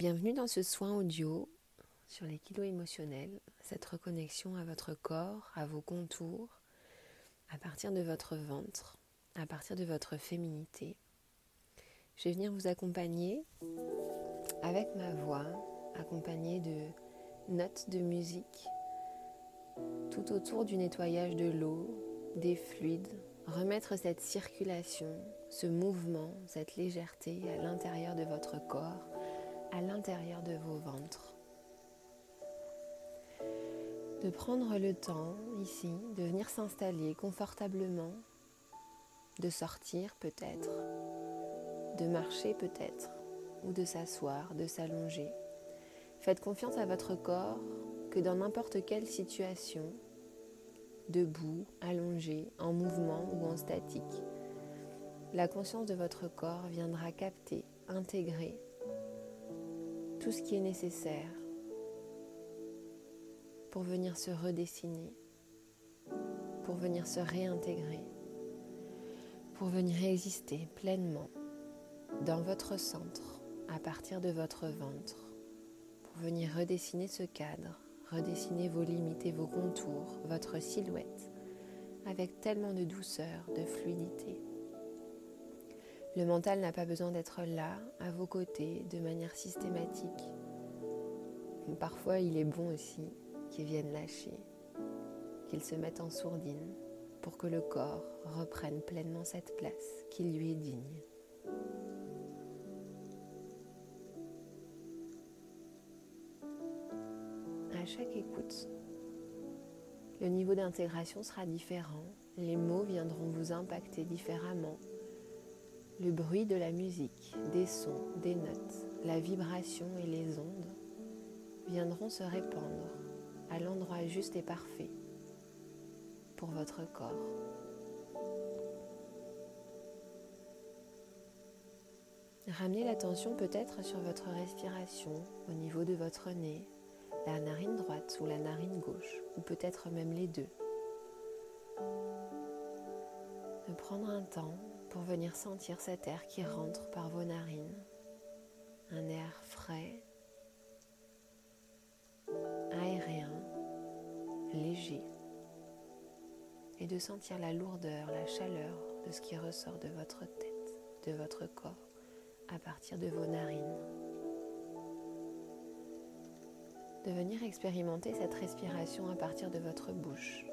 Bienvenue dans ce soin audio sur les kilos émotionnels, cette reconnexion à votre corps, à vos contours, à partir de votre ventre, à partir de votre féminité. Je vais venir vous accompagner avec ma voix, accompagnée de notes de musique, tout autour du nettoyage de l'eau, des fluides, remettre cette circulation, ce mouvement, cette légèreté à l'intérieur de votre corps à l'intérieur de vos ventres. De prendre le temps ici, de venir s'installer confortablement, de sortir peut-être, de marcher peut-être, ou de s'asseoir, de s'allonger. Faites confiance à votre corps que dans n'importe quelle situation, debout, allongé, en mouvement ou en statique, la conscience de votre corps viendra capter, intégrer tout ce qui est nécessaire pour venir se redessiner, pour venir se réintégrer, pour venir exister pleinement dans votre centre, à partir de votre ventre, pour venir redessiner ce cadre, redessiner vos limites et vos contours, votre silhouette, avec tellement de douceur, de fluidité. Le mental n'a pas besoin d'être là, à vos côtés, de manière systématique. Parfois, il est bon aussi qu'il vienne lâcher, qu'il se mette en sourdine pour que le corps reprenne pleinement cette place qui lui est digne. À chaque écoute, le niveau d'intégration sera différent, les mots viendront vous impacter différemment le bruit de la musique, des sons, des notes, la vibration et les ondes viendront se répandre à l'endroit juste et parfait pour votre corps. Ramenez l'attention peut-être sur votre respiration au niveau de votre nez, la narine droite ou la narine gauche, ou peut-être même les deux. De prendre un temps pour venir sentir cet air qui rentre par vos narines. Un air frais, aérien, léger. Et de sentir la lourdeur, la chaleur de ce qui ressort de votre tête, de votre corps, à partir de vos narines. De venir expérimenter cette respiration à partir de votre bouche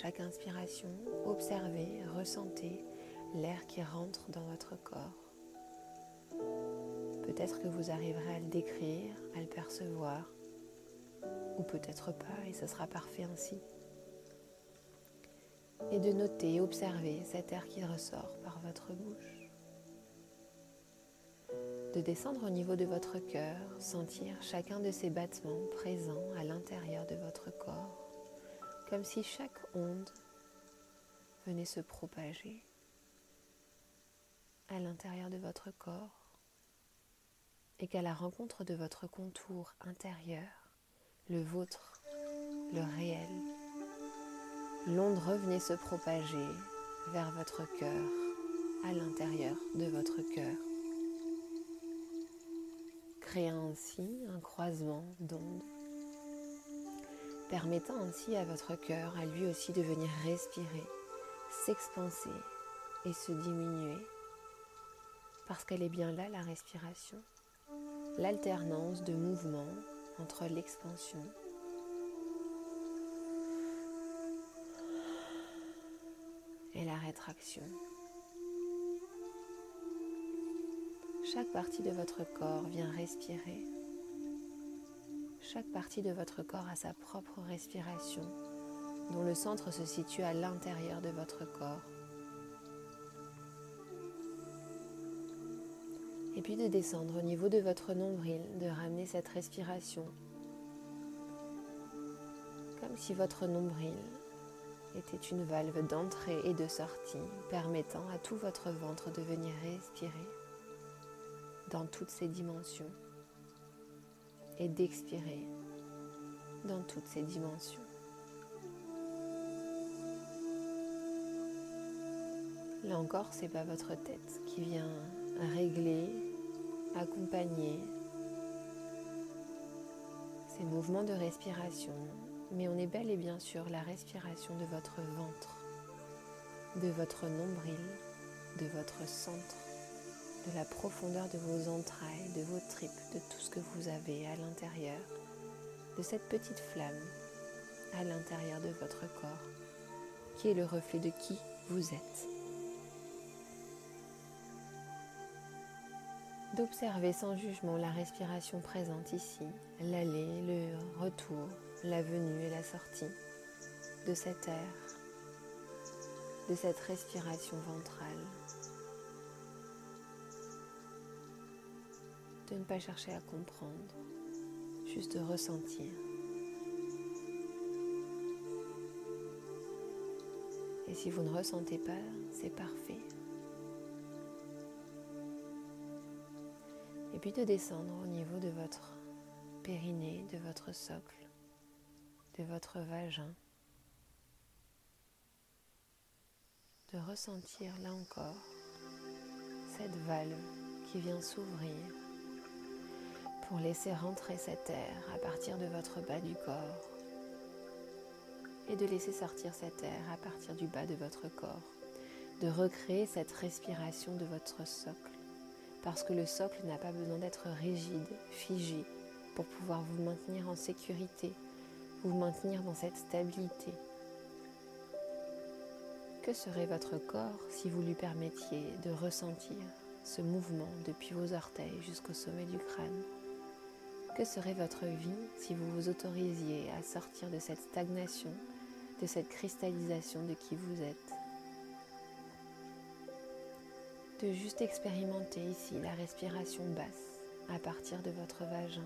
chaque inspiration, observez, ressentez l'air qui rentre dans votre corps. Peut-être que vous arriverez à le décrire, à le percevoir, ou peut-être pas, et ce sera parfait ainsi. Et de noter, observer cet air qui ressort par votre bouche. De descendre au niveau de votre cœur, sentir chacun de ces battements présents à l'intérieur de votre corps comme si chaque onde venait se propager à l'intérieur de votre corps et qu'à la rencontre de votre contour intérieur, le vôtre, le réel, l'onde revenait se propager vers votre cœur, à l'intérieur de votre cœur, créant ainsi un croisement d'ondes permettant ainsi à votre cœur, à lui aussi, de venir respirer, s'expanser et se diminuer. Parce qu'elle est bien là, la respiration. L'alternance de mouvements entre l'expansion et la rétraction. Chaque partie de votre corps vient respirer chaque partie de votre corps a sa propre respiration, dont le centre se situe à l'intérieur de votre corps. Et puis de descendre au niveau de votre nombril, de ramener cette respiration, comme si votre nombril était une valve d'entrée et de sortie, permettant à tout votre ventre de venir respirer dans toutes ses dimensions et d'expirer dans toutes ces dimensions. Là encore, c'est pas votre tête qui vient régler, accompagner ces mouvements de respiration, mais on est bel et bien sûr la respiration de votre ventre, de votre nombril, de votre centre, de la profondeur de vos entrailles, de vos tripes, de tout ce que vous avez à l'intérieur, de cette petite flamme à l'intérieur de votre corps, qui est le reflet de qui vous êtes. D'observer sans jugement la respiration présente ici, l'aller, le retour, la venue et la sortie de cet air, de cette respiration ventrale. De ne pas chercher à comprendre, juste de ressentir. Et si vous ne ressentez pas, c'est parfait. Et puis de descendre au niveau de votre périnée, de votre socle, de votre vagin. De ressentir là encore cette valve qui vient s'ouvrir pour laisser rentrer cet air à partir de votre bas du corps et de laisser sortir cet air à partir du bas de votre corps, de recréer cette respiration de votre socle, parce que le socle n'a pas besoin d'être rigide, figé, pour pouvoir vous maintenir en sécurité, vous maintenir dans cette stabilité. Que serait votre corps si vous lui permettiez de ressentir ce mouvement depuis vos orteils jusqu'au sommet du crâne? Que serait votre vie si vous vous autorisiez à sortir de cette stagnation de cette cristallisation de qui vous êtes? De juste expérimenter ici la respiration basse à partir de votre vagin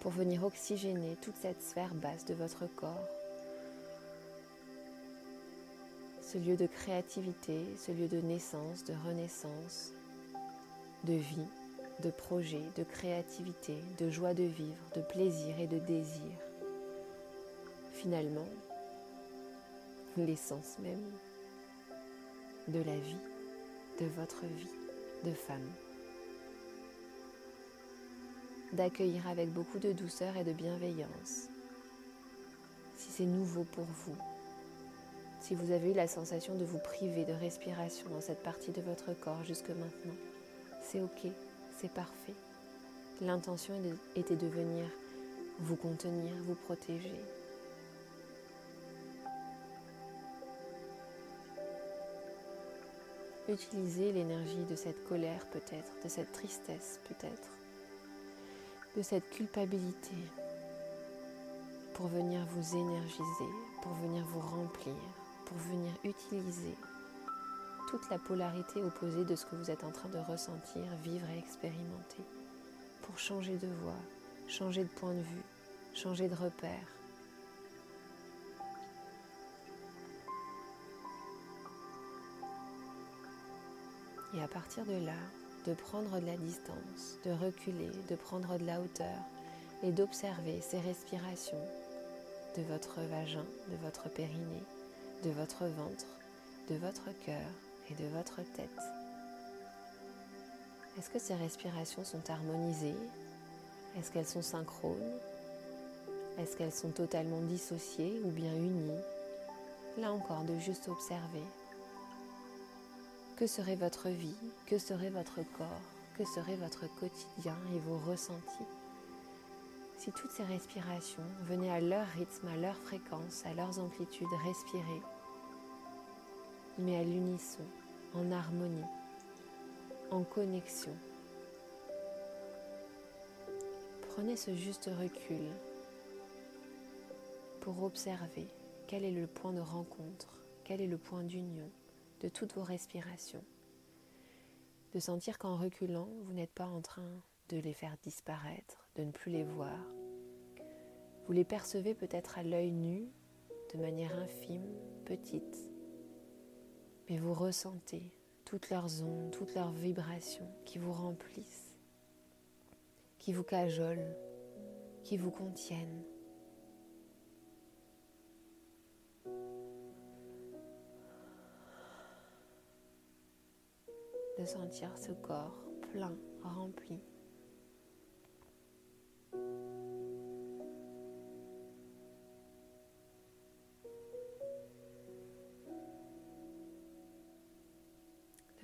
pour venir oxygéner toute cette sphère basse de votre corps. Ce lieu de créativité, ce lieu de naissance, de renaissance, de vie, de projet, de créativité, de joie de vivre, de plaisir et de désir. Finalement, l'essence même de la vie, de votre vie de femme. D'accueillir avec beaucoup de douceur et de bienveillance. Si c'est nouveau pour vous, si vous avez eu la sensation de vous priver de respiration dans cette partie de votre corps jusque maintenant, c'est ok, c'est parfait. L'intention était de venir vous contenir, vous protéger, Utilisez l'énergie de cette colère peut-être, de cette tristesse peut-être, de cette culpabilité pour venir vous énergiser, pour venir vous remplir, pour venir utiliser toute la polarité opposée de ce que vous êtes en train de ressentir, vivre et expérimenter, pour changer de voie, changer de point de vue, changer de repère, Et à partir de là, de prendre de la distance, de reculer, de prendre de la hauteur et d'observer ces respirations de votre vagin, de votre périnée, de votre ventre, de votre cœur de votre tête. Est-ce que ces respirations sont harmonisées? Est-ce qu'elles sont synchrones? Est-ce qu'elles sont totalement dissociées ou bien unies? Là encore, de juste observer. Que serait votre vie? Que serait votre corps? Que serait votre quotidien et vos ressentis? Si toutes ces respirations venaient à leur rythme, à leur fréquence, à leurs amplitudes respirer, mais à l'unisson, en harmonie, en connexion. Prenez ce juste recul pour observer quel est le point de rencontre, quel est le point d'union de toutes vos respirations. De sentir qu'en reculant, vous n'êtes pas en train de les faire disparaître, de ne plus les voir. Vous les percevez peut-être à l'œil nu, de manière infime, petite, mais vous ressentez toutes leurs ondes, toutes leurs vibrations qui vous remplissent, qui vous cajolent, qui vous contiennent. de sentir ce corps plein, rempli,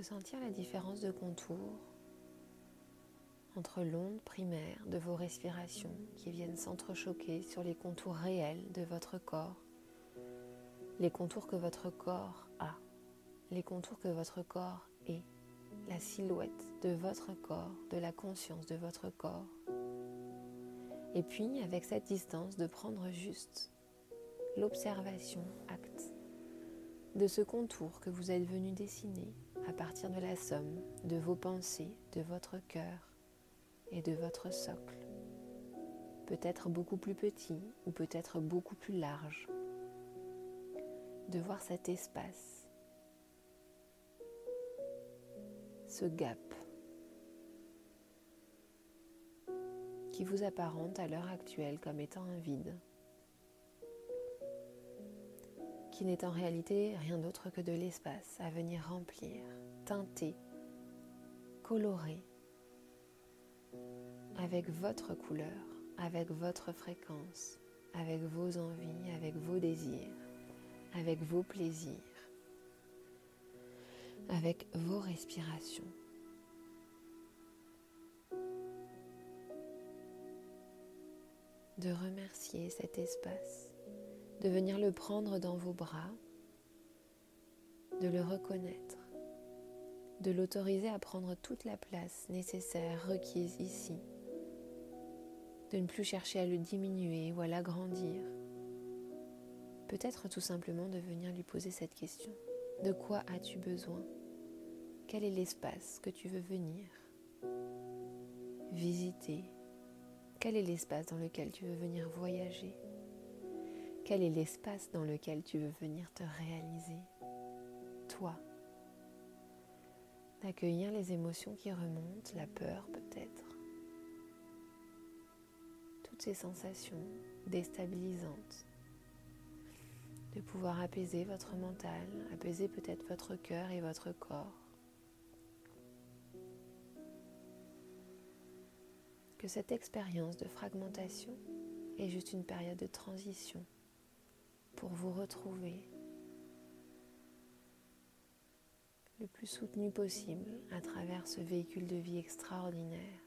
sentir la différence de contour entre l'onde primaire de vos respirations qui viennent s'entrechoquer sur les contours réels de votre corps, les contours que votre corps a, les contours que votre corps est, la silhouette de votre corps, de la conscience de votre corps. Et puis, avec cette distance, de prendre juste l'observation acte de ce contour que vous êtes venu dessiner à partir de la somme de vos pensées, de votre cœur et de votre socle. Peut-être beaucoup plus petit ou peut-être beaucoup plus large. De voir cet espace, ce gap qui vous apparente à l'heure actuelle comme étant un vide, qui n'est en réalité rien d'autre que de l'espace à venir remplir, teinter, colorer avec votre couleur, avec votre fréquence, avec vos envies, avec vos désirs, avec vos plaisirs, avec vos respirations. De remercier cet espace, de venir le prendre dans vos bras, de le reconnaître, de l'autoriser à prendre toute la place nécessaire requise ici de ne plus chercher à le diminuer ou à l'agrandir. Peut-être tout simplement de venir lui poser cette question. De quoi as-tu besoin? Quel est l'espace que tu veux venir visiter? Quel est l'espace dans lequel tu veux venir voyager? Quel est l'espace dans lequel tu veux venir te réaliser Toi? D'accueillir les émotions qui remontent, la peur peut-être ces sensations déstabilisantes, de pouvoir apaiser votre mental, apaiser peut-être votre cœur et votre corps. Que cette expérience de fragmentation est juste une période de transition pour vous retrouver le plus soutenu possible à travers ce véhicule de vie extraordinaire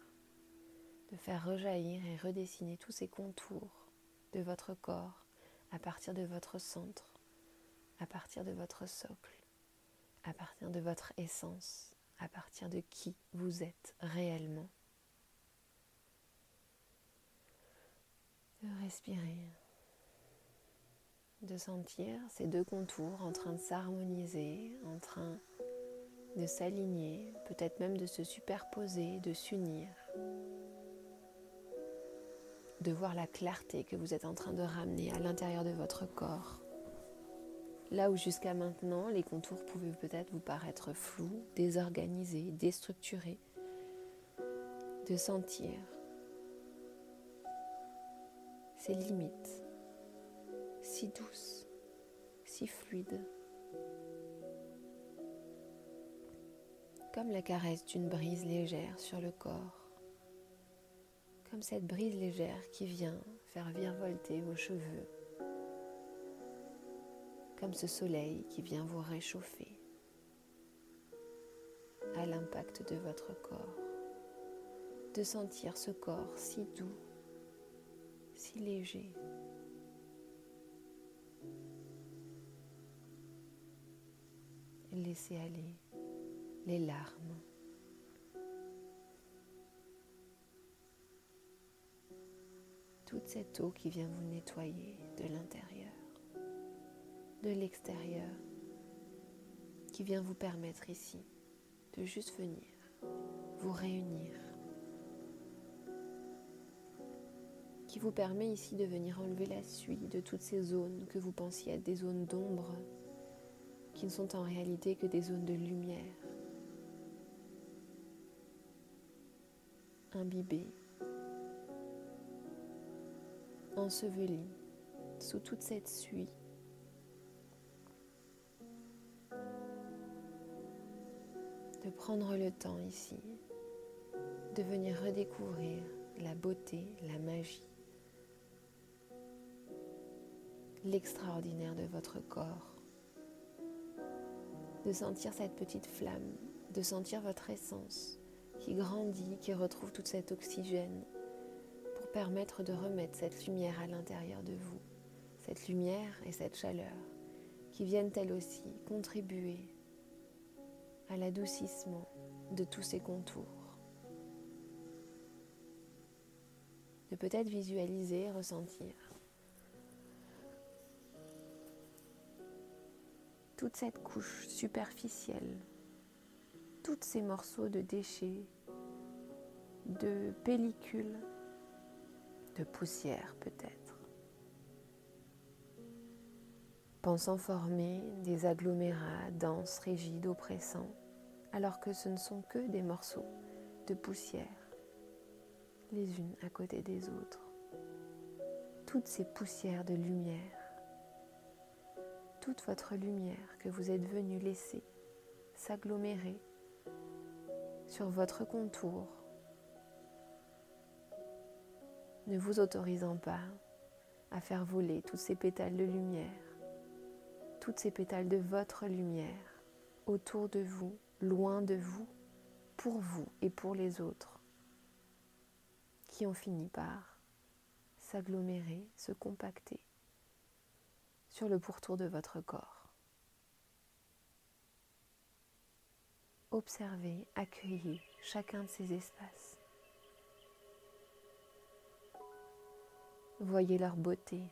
de faire rejaillir et redessiner tous ces contours de votre corps à partir de votre centre, à partir de votre socle, à partir de votre essence, à partir de qui vous êtes réellement. De respirer, de sentir ces deux contours en train de s'harmoniser, en train de s'aligner, peut-être même de se superposer, de s'unir. De voir la clarté que vous êtes en train de ramener à l'intérieur de votre corps. Là où jusqu'à maintenant les contours pouvaient peut-être vous paraître flous, désorganisés, déstructurés, de sentir ces limites si douces, si fluides, comme la caresse d'une brise légère sur le corps comme cette brise légère qui vient faire virevolter vos cheveux, comme ce soleil qui vient vous réchauffer à l'impact de votre corps, de sentir ce corps si doux, si léger. Laissez aller les larmes. Toute cette eau qui vient vous nettoyer de l'intérieur, de l'extérieur, qui vient vous permettre ici de juste venir vous réunir, qui vous permet ici de venir enlever la suie de toutes ces zones que vous pensiez être des zones d'ombre, qui ne sont en réalité que des zones de lumière, imbibées. Enseveli sous toute cette suie. De prendre le temps ici, de venir redécouvrir la beauté, la magie, l'extraordinaire de votre corps, de sentir cette petite flamme de sentir votre essence qui grandit, qui retrouve tout cet oxygène pour permettre de remettre cette lumière à l'intérieur de vous, cette lumière et cette chaleur qui viennent elles aussi contribuer à l'adoucissement de tous ces contours. De peut-être visualiser, ressentir toute cette couche superficielle, tous ces morceaux de déchets, de pellicules, de poussière peut-être pensant former des agglomérats denses, rigides, oppressants, alors que ce ne sont que des morceaux de poussière, les unes à côté des autres. Toutes ces poussières de lumière, toute votre lumière que vous êtes venu laisser s'agglomérer sur votre contour, ne vous autorisant pas à faire voler tous ces pétales de lumière toutes ces pétales de votre lumière autour de vous, loin de vous, pour vous et pour les autres, qui ont fini par s'agglomérer, se compacter sur le pourtour de votre corps. Observez, accueillez chacun de ces espaces. Voyez leur beauté,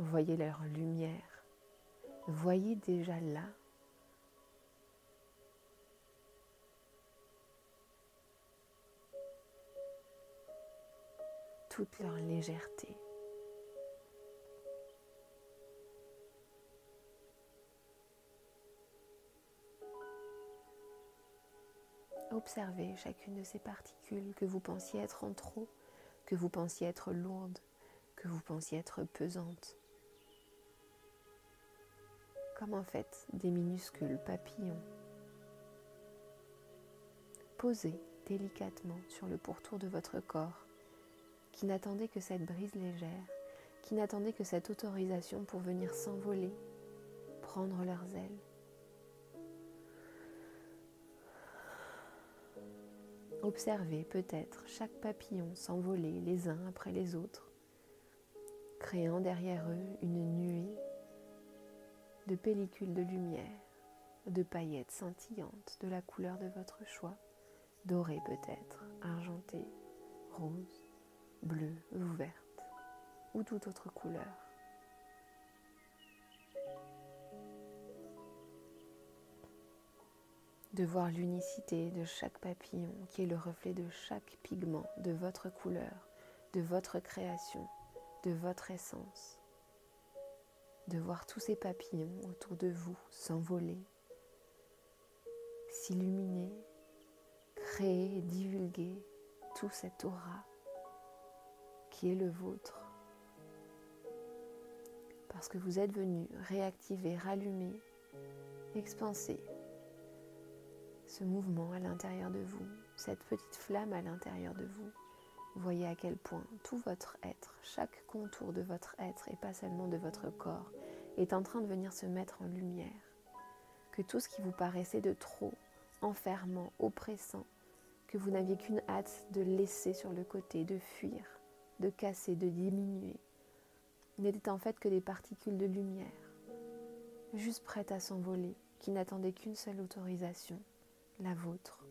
Voyez leur lumière. Voyez déjà là toute leur légèreté. Observez chacune de ces particules que vous pensiez être en trop, que vous pensiez être lourdes, que vous pensiez être pesantes comme en fait des minuscules papillons. Posés délicatement sur le pourtour de votre corps, qui n'attendait que cette brise légère, qui n'attendait que cette autorisation pour venir s'envoler, prendre leurs ailes. Observez peut-être chaque papillon s'envoler les uns après les autres, créant derrière eux une nuée de pellicules de lumière, de paillettes scintillantes de la couleur de votre choix, dorées peut-être, argentées, rose, bleue ou verte, ou toute autre couleur. De voir l'unicité de chaque papillon qui est le reflet de chaque pigment de votre couleur, de votre création, de votre essence de voir tous ces papillons autour de vous s'envoler, s'illuminer, créer et divulguer tout cet aura qui est le vôtre. Parce que vous êtes venu réactiver, rallumer, expanser ce mouvement à l'intérieur de vous, cette petite flamme à l'intérieur de vous. Voyez à quel point tout votre être, chaque contour de votre être et pas seulement de votre corps, est en train de venir se mettre en lumière. Que tout ce qui vous paraissait de trop, enfermant, oppressant, que vous n'aviez qu'une hâte de laisser sur le côté, de fuir, de casser, de diminuer, n'était en fait que des particules de lumière, juste prêtes à s'envoler, qui n'attendaient qu'une seule autorisation, la vôtre.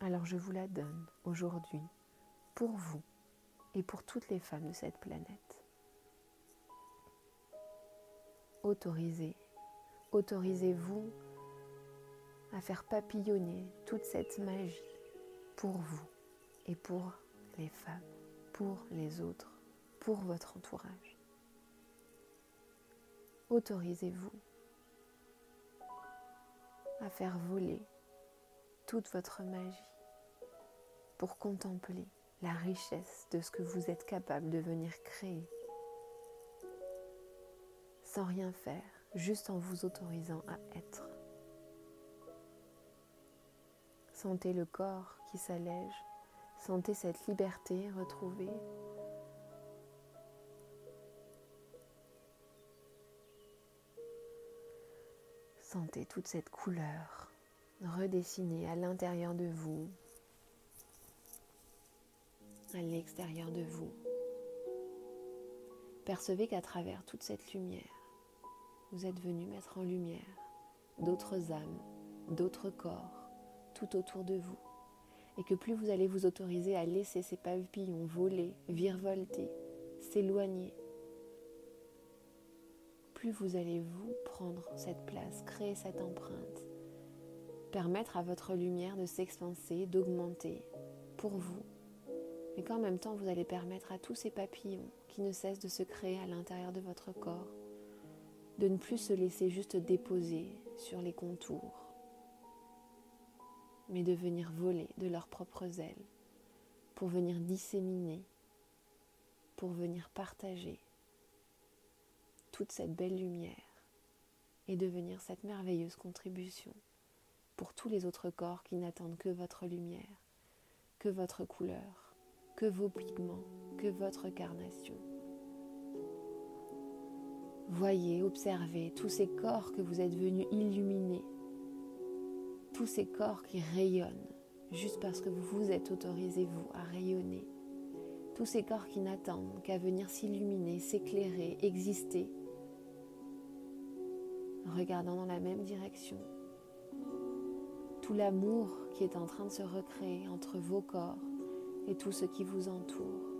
Alors je vous la donne aujourd'hui pour vous et pour toutes les femmes de cette planète. Autorisez, autorisez-vous à faire papillonner toute cette magie pour vous et pour les femmes, pour les autres, pour votre entourage. Autorisez-vous à faire voler toute votre magie pour contempler la richesse de ce que vous êtes capable de venir créer sans rien faire, juste en vous autorisant à être. Sentez le corps qui s'allège, sentez cette liberté retrouvée. Sentez toute cette couleur redessiner à l'intérieur de vous, à l'extérieur de vous. Percevez qu'à travers toute cette lumière, vous êtes venu mettre en lumière d'autres âmes, d'autres corps, tout autour de vous. Et que plus vous allez vous autoriser à laisser ces papillons voler, virevolter, s'éloigner, plus vous allez vous prendre cette place, créer cette empreinte, permettre à votre lumière de s'expanser, d'augmenter pour vous, mais qu'en même temps vous allez permettre à tous ces papillons qui ne cessent de se créer à l'intérieur de votre corps, de ne plus se laisser juste déposer sur les contours, mais de venir voler de leurs propres ailes, pour venir disséminer, pour venir partager toute cette belle lumière et devenir cette merveilleuse contribution pour tous les autres corps qui n'attendent que votre lumière, que votre couleur, que vos pigments, que votre carnation. Voyez, observez tous ces corps que vous êtes venus illuminer, tous ces corps qui rayonnent juste parce que vous vous êtes autorisé, vous, à rayonner. Tous ces corps qui n'attendent qu'à venir s'illuminer, s'éclairer, exister, regardant dans la même direction. Tout l'amour qui est en train de se recréer entre vos corps et tout ce qui vous entoure.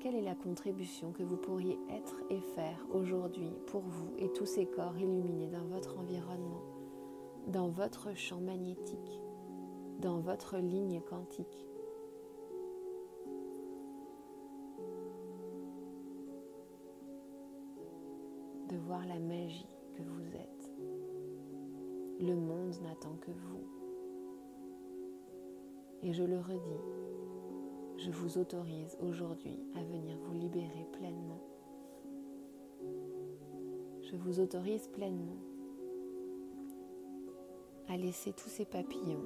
Quelle est la contribution que vous pourriez être et faire aujourd'hui pour vous et tous ces corps illuminés dans votre environnement, dans votre champ magnétique, dans votre ligne quantique? Magie que vous êtes. Le monde n'attend que vous. Et je le redis, je vous autorise aujourd'hui à venir vous libérer pleinement. Je vous autorise pleinement à laisser tous ces papillons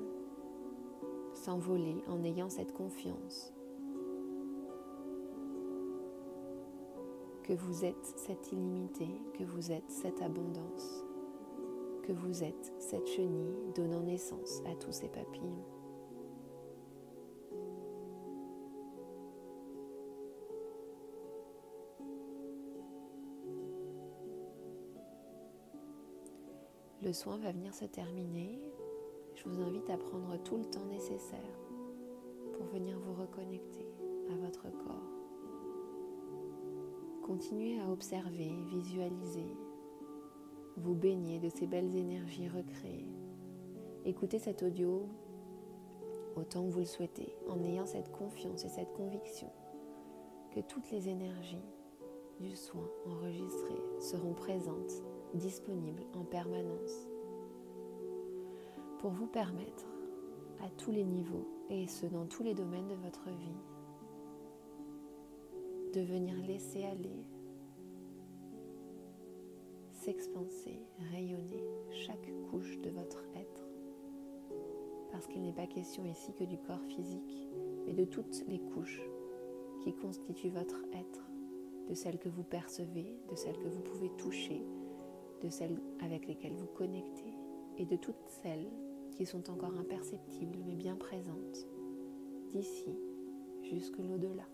s'envoler en ayant cette confiance que vous êtes cette illimité, que vous êtes cette abondance, que vous êtes cette chenille donnant naissance à tous ces papillons. Le soin va venir se terminer. Je vous invite à prendre tout le temps nécessaire pour venir vous reconnecter à votre corps. Continuez à observer, visualiser, vous baigner de ces belles énergies recréées. Écoutez cet audio autant que vous le souhaitez, en ayant cette confiance et cette conviction que toutes les énergies du soin enregistrées seront présentes, disponibles en permanence, pour vous permettre à tous les niveaux, et ce dans tous les domaines de votre vie, de venir laisser aller, s'expanser, rayonner chaque couche de votre être. Parce qu'il n'est pas question ici que du corps physique, mais de toutes les couches qui constituent votre être, de celles que vous percevez, de celles que vous pouvez toucher, de celles avec lesquelles vous connectez, et de toutes celles qui sont encore imperceptibles mais bien présentes, d'ici jusque l'au-delà.